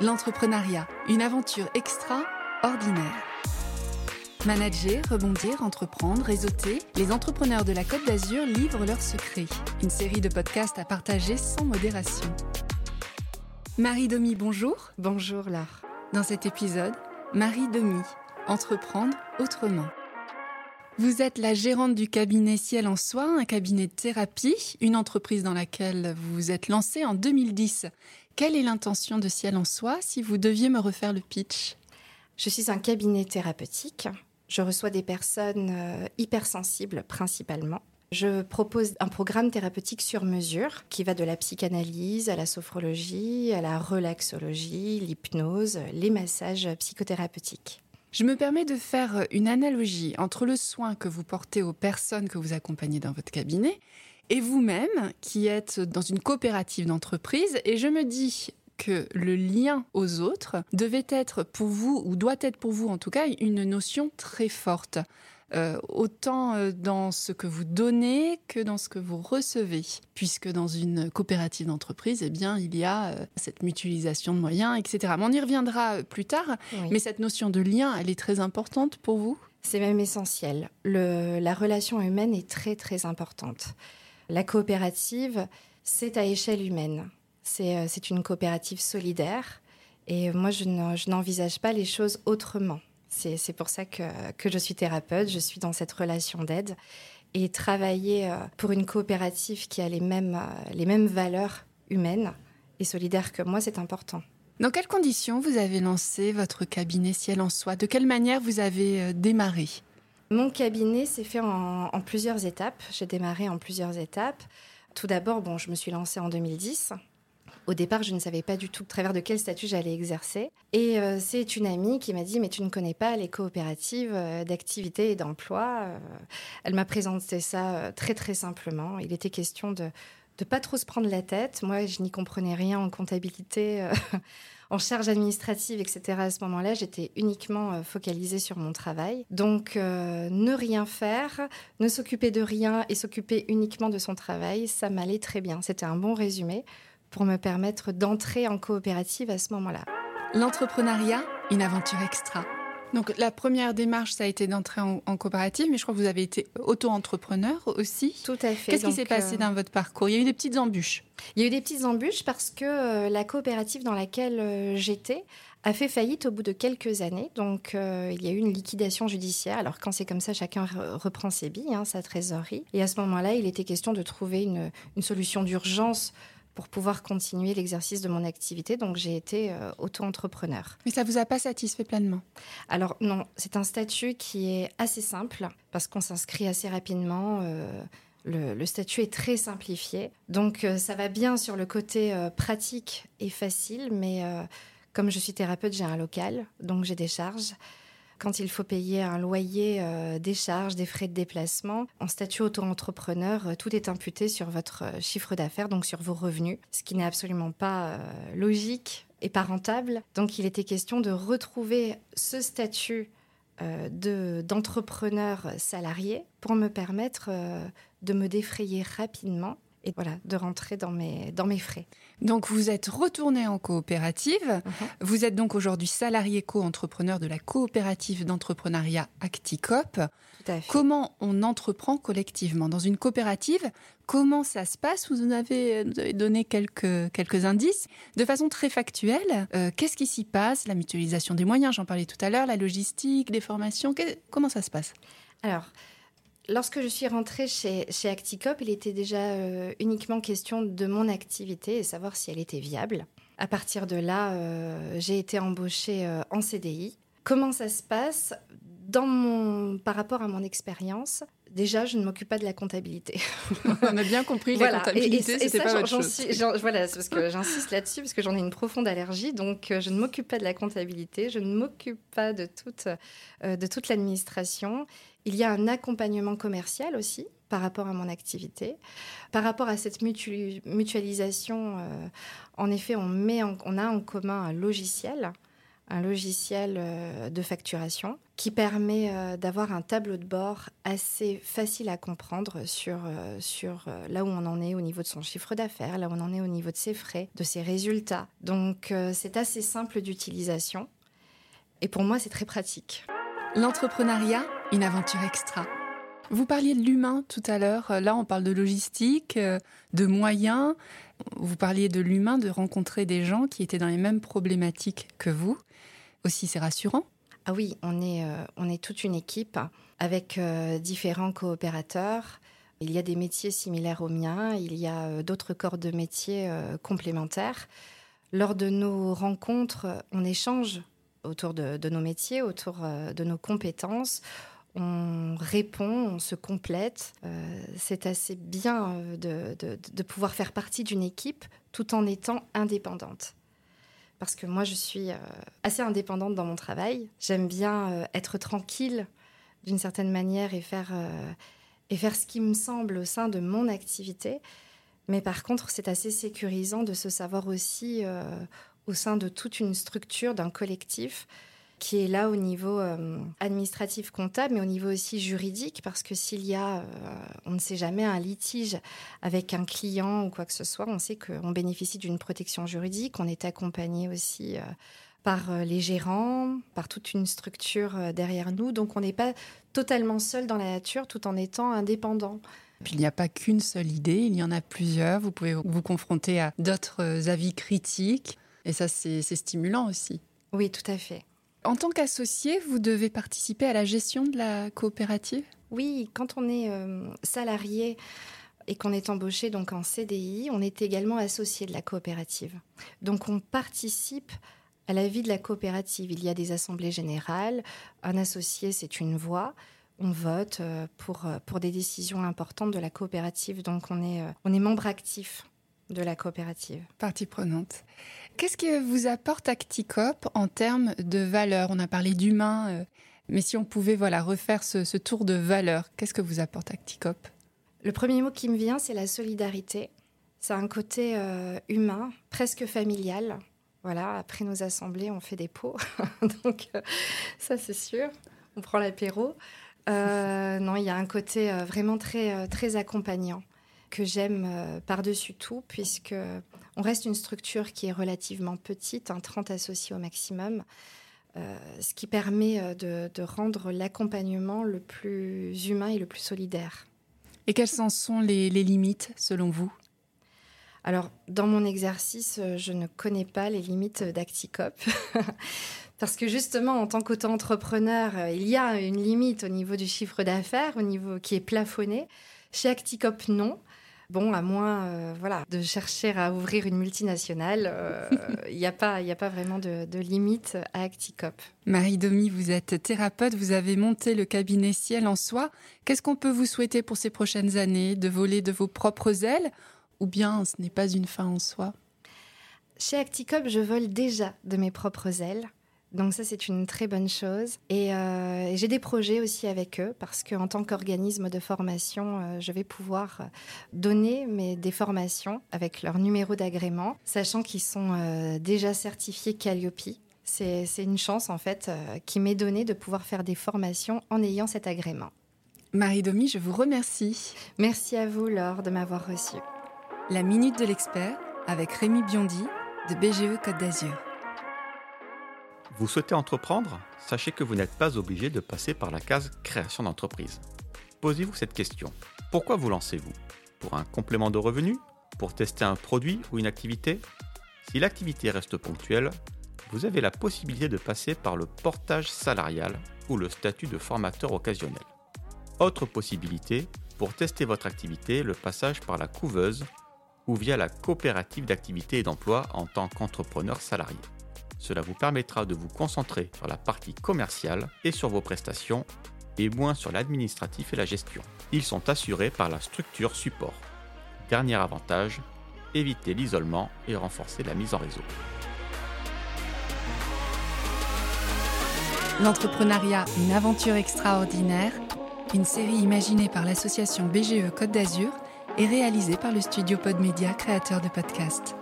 L'entrepreneuriat, une aventure extraordinaire. Manager, rebondir, entreprendre, réseauter, les entrepreneurs de la Côte d'Azur livrent leurs secrets. Une série de podcasts à partager sans modération. Marie Domi, bonjour. Bonjour Laure. Dans cet épisode, Marie Domi, entreprendre autrement. Vous êtes la gérante du cabinet Ciel en Soi, un cabinet de thérapie, une entreprise dans laquelle vous vous êtes lancée en 2010. Quelle est l'intention de Ciel en Soi si vous deviez me refaire le pitch? Je suis un cabinet thérapeutique. Je reçois des personnes euh, hypersensibles principalement. Je propose un programme thérapeutique sur mesure qui va de la psychanalyse à la sophrologie, à la relaxologie, l'hypnose, les massages psychothérapeutiques. Je me permets de faire une analogie entre le soin que vous portez aux personnes que vous accompagnez dans votre cabinet et vous-même qui êtes dans une coopérative d'entreprise. Et je me dis que le lien aux autres devait être pour vous, ou doit être pour vous en tout cas, une notion très forte. Euh, autant euh, dans ce que vous donnez que dans ce que vous recevez, puisque dans une coopérative d'entreprise, eh bien, il y a euh, cette mutualisation de moyens, etc. Mais on y reviendra plus tard, mais cette notion de lien, elle est très importante pour vous? C'est même essentiel. Le, la relation humaine est très, très importante. La coopérative, c'est à échelle humaine. C'est euh, une coopérative solidaire. Et moi, je n'envisage pas les choses autrement. C'est pour ça que, je suis thérapeute, je suis dans cette relation d'aide. Et travailler euh, pour une coopérative qui a les mêmes, euh, les mêmes valeurs humaines et solidaires que moi, c'est important. Dans quelles conditions vous avez lancé votre cabinet Ciel en Soi? De quelle manière vous avez démarré? Mon cabinet s'est fait en, plusieurs étapes. J'ai démarré en plusieurs étapes. Tout d'abord, bon, je me suis lancée en 2010. Au départ, je ne savais pas du tout au travers de quel statut j'allais exercer. Et euh, c'est une amie qui m'a dit, mais tu ne connais pas les coopératives euh, d'activité et d'emploi. Euh, elle m'a présenté ça très très simplement. Il était question de de pas trop se prendre la tête. Moi, je n'y comprenais rien en comptabilité, en charge administrative, etc. À ce moment-là, j'étais uniquement euh, focalisée sur mon travail. Donc, euh, ne rien faire, ne s'occuper de rien et s'occuper uniquement de son travail, ça m'allait très bien. C'était un bon résumé pour me permettre d'entrer en coopérative à ce moment-là. L'entrepreneuriat, une aventure extra. Donc la première démarche, ça a été d'entrer en, coopérative, mais je crois que vous avez été auto-entrepreneur aussi. Tout à fait. Qu'est-ce qui s'est passé euh, dans votre parcours? Il y a eu des petites embûches. Il y a eu des petites embûches parce que euh, la coopérative dans laquelle euh, j'étais a fait faillite au bout de quelques années. Donc il y a eu une liquidation judiciaire. Alors quand c'est comme ça, chacun reprend ses billes, hein, sa trésorerie. Et à ce moment-là, il était question de trouver une, une solution d'urgence pour pouvoir continuer l'exercice de mon activité. Donc j'ai été euh, auto-entrepreneur. Mais ça vous a pas satisfait pleinement? Alors non, c'est un statut qui est assez simple parce qu'on s'inscrit assez rapidement. Euh, le, statut est très simplifié. Donc euh, ça va bien sur le côté pratique et facile, mais comme je suis thérapeute, j'ai un local, donc j'ai des charges. Quand il faut payer un loyer, euh, des charges, des frais de déplacement, en statut auto-entrepreneur, euh, tout est imputé sur votre euh, chiffre d'affaires, donc sur vos revenus, ce qui n'est absolument pas logique et pas rentable. Donc il était question de retrouver ce statut de d'entrepreneur salarié pour me permettre de me défrayer rapidement et voilà, de rentrer dans mes, dans mes frais. Donc vous êtes retourné en coopérative. Uh-huh. Vous êtes donc aujourd'hui salarié co-entrepreneur de la coopérative d'entrepreneuriat Acticop. Comment on entreprend collectivement? Dans une coopérative Comment ça se passe? Vous, avez, donné quelques, quelques indices. De façon très factuelle, euh, qu'est-ce qui s'y passe? La mutualisation des moyens, j'en parlais tout à l'heure, la logistique, des formations, comment ça se passe? Alors, Lorsque je suis rentrée chez, Acticop, il était déjà euh, uniquement question de mon activité et savoir si elle était viable. À partir de là, euh, j'ai été embauchée euh, en CDI. Comment ça se passe dans mon, par rapport à mon expérience? Déjà, je ne m'occupe pas de la comptabilité. On a bien compris, la comptabilité, c'était pas votre chose. voilà, parce que j'insiste là-dessus, parce que j'en ai une profonde allergie, donc je ne m'occupe pas de la comptabilité, je ne m'occupe pas de toute, de toute l'administration. Il y a un accompagnement commercial aussi par rapport à mon activité. Par rapport à cette mutualisation, euh, en effet, on, met on a en commun un logiciel un logiciel euh, de facturation qui permet euh, d'avoir un tableau de bord assez facile à comprendre sur, euh, sur là où on en est au niveau de son chiffre d'affaires, là où on en est au niveau de ses frais, de ses résultats. Donc c'est assez simple d'utilisation et pour moi c'est très pratique. L'entrepreneuriat, une aventure extra. Vous parliez de l'humain tout à l'heure. Là, on parle de logistique, de moyens. Vous parliez de l'humain, de rencontrer des gens qui étaient dans les mêmes problématiques que vous aussi, c'est rassurant. Ah oui, on est, euh, on est toute une équipe avec euh, différents coopérateurs. Il y a des métiers similaires aux miens, il y a euh, d'autres corps de métiers complémentaires. Lors de nos rencontres, on échange autour de, nos métiers, autour de nos compétences. On répond, on se complète. c'est assez bien de pouvoir faire partie d'une équipe tout en étant indépendante parce que moi, je suis euh, assez indépendante dans mon travail. J'aime bien euh, être tranquille d'une certaine manière euh, et faire ce qui me semble au sein de mon activité. Mais par contre, c'est assez sécurisant de se savoir aussi au sein de toute une structure, d'un collectif, qui est là au niveau euh, administratif comptable, mais au niveau aussi juridique, parce que s'il y a, euh, on ne sait jamais, un litige avec un client ou quoi que ce soit, on sait qu'on bénéficie d'une protection juridique, on est accompagné aussi euh, par les gérants, par toute une structure derrière nous, donc on n'est pas totalement seul dans la nature tout en étant indépendant. Puis il n'y a pas qu'une seule idée, il y en a plusieurs. Vous pouvez vous confronter à d'autres avis critiques. Et ça, c'est stimulant aussi. Oui, tout à fait. En tant qu'associé, vous devez participer à la gestion de la coopérative? Oui, quand on est euh, salarié et qu'on est embauché donc en CDI, on est également associé de la coopérative. Donc on participe à la vie de la coopérative. Il y a des assemblées générales, un associé c'est une voix, on vote euh, pour, euh, pour des décisions importantes de la coopérative. Donc on est, on est membre actif de la coopérative. Partie prenante. Qu'est-ce que vous apporte Acticop en termes de valeur? On a parlé d'humain, euh, mais si on pouvait voilà refaire ce, tour de valeur, qu'est-ce que vous apporte Acticop? Le premier mot qui me vient, c'est la solidarité. C'est un côté euh, humain, presque familial. Voilà, après nos assemblées, on fait des pots. Donc, euh, ça, c'est sûr. On prend l'apéro. non, il y a un côté vraiment très, très accompagnant que j'aime euh, par-dessus tout, puisque on reste une structure qui est relativement petite, un 30 associés au maximum, euh, ce qui permet euh, de, rendre l'accompagnement le plus humain et le plus solidaire. Et quelles en sont les, limites selon vous? Alors, dans mon exercice, je ne connais pas les limites d'Acticop. Parce que justement, en tant qu'auto-entrepreneur, il y a une limite au niveau du chiffre d'affaires, au niveau qui est plafonné. Chez Acticop, non. Bon, à moins euh, voilà, de chercher à ouvrir une multinationale, il n'y a, pas, a pas vraiment de, limite à Acticop. Marie Domi, vous êtes thérapeute, vous avez monté le cabinet Ciel en soi. Qu'est-ce qu'on peut vous souhaiter pour ces prochaines années? De voler de vos propres ailes? Ou bien ce n'est pas une fin en soi? Chez Acticop, je vole déjà de mes propres ailes. Donc ça, c'est une très bonne chose. Et euh, j'ai des projets aussi avec eux parce qu'en tant qu'organisme de formation, euh, je vais pouvoir euh, donner mes, des formations avec leur numéro d'agrément, sachant qu'ils sont déjà certifiés Calliope. C'est une chance en fait qui m'est donnée de pouvoir faire des formations en ayant cet agrément. Marie Domi, je vous remercie. Merci à vous, Laure, de m'avoir reçue. La Minute de l'Expert avec Rémi Biondi de BGE Côte d'Azur. Vous souhaitez entreprendre? Sachez que vous n'êtes pas obligé de passer par la case création d'entreprise. Posez-vous cette question. Pourquoi vous lancez-vous? Pour un complément de revenu? Pour tester un produit ou une activité? Si l'activité reste ponctuelle, vous avez la possibilité de passer par le portage salarial ou le statut de formateur occasionnel. Autre possibilité, pour tester votre activité, le passage par la couveuse ou via la coopérative d'activité et d'emploi en tant qu'entrepreneur salarié. Cela vous permettra de vous concentrer sur la partie commerciale et sur vos prestations et moins sur l'administratif et la gestion. Ils sont assurés par la structure support. Dernier avantage, éviter l'isolement et renforcer la mise en réseau. L'entrepreneuriat, une aventure extraordinaire, une série imaginée par l'association BGE Côte d'Azur et réalisée par le studio Podmedia, créateur de podcasts.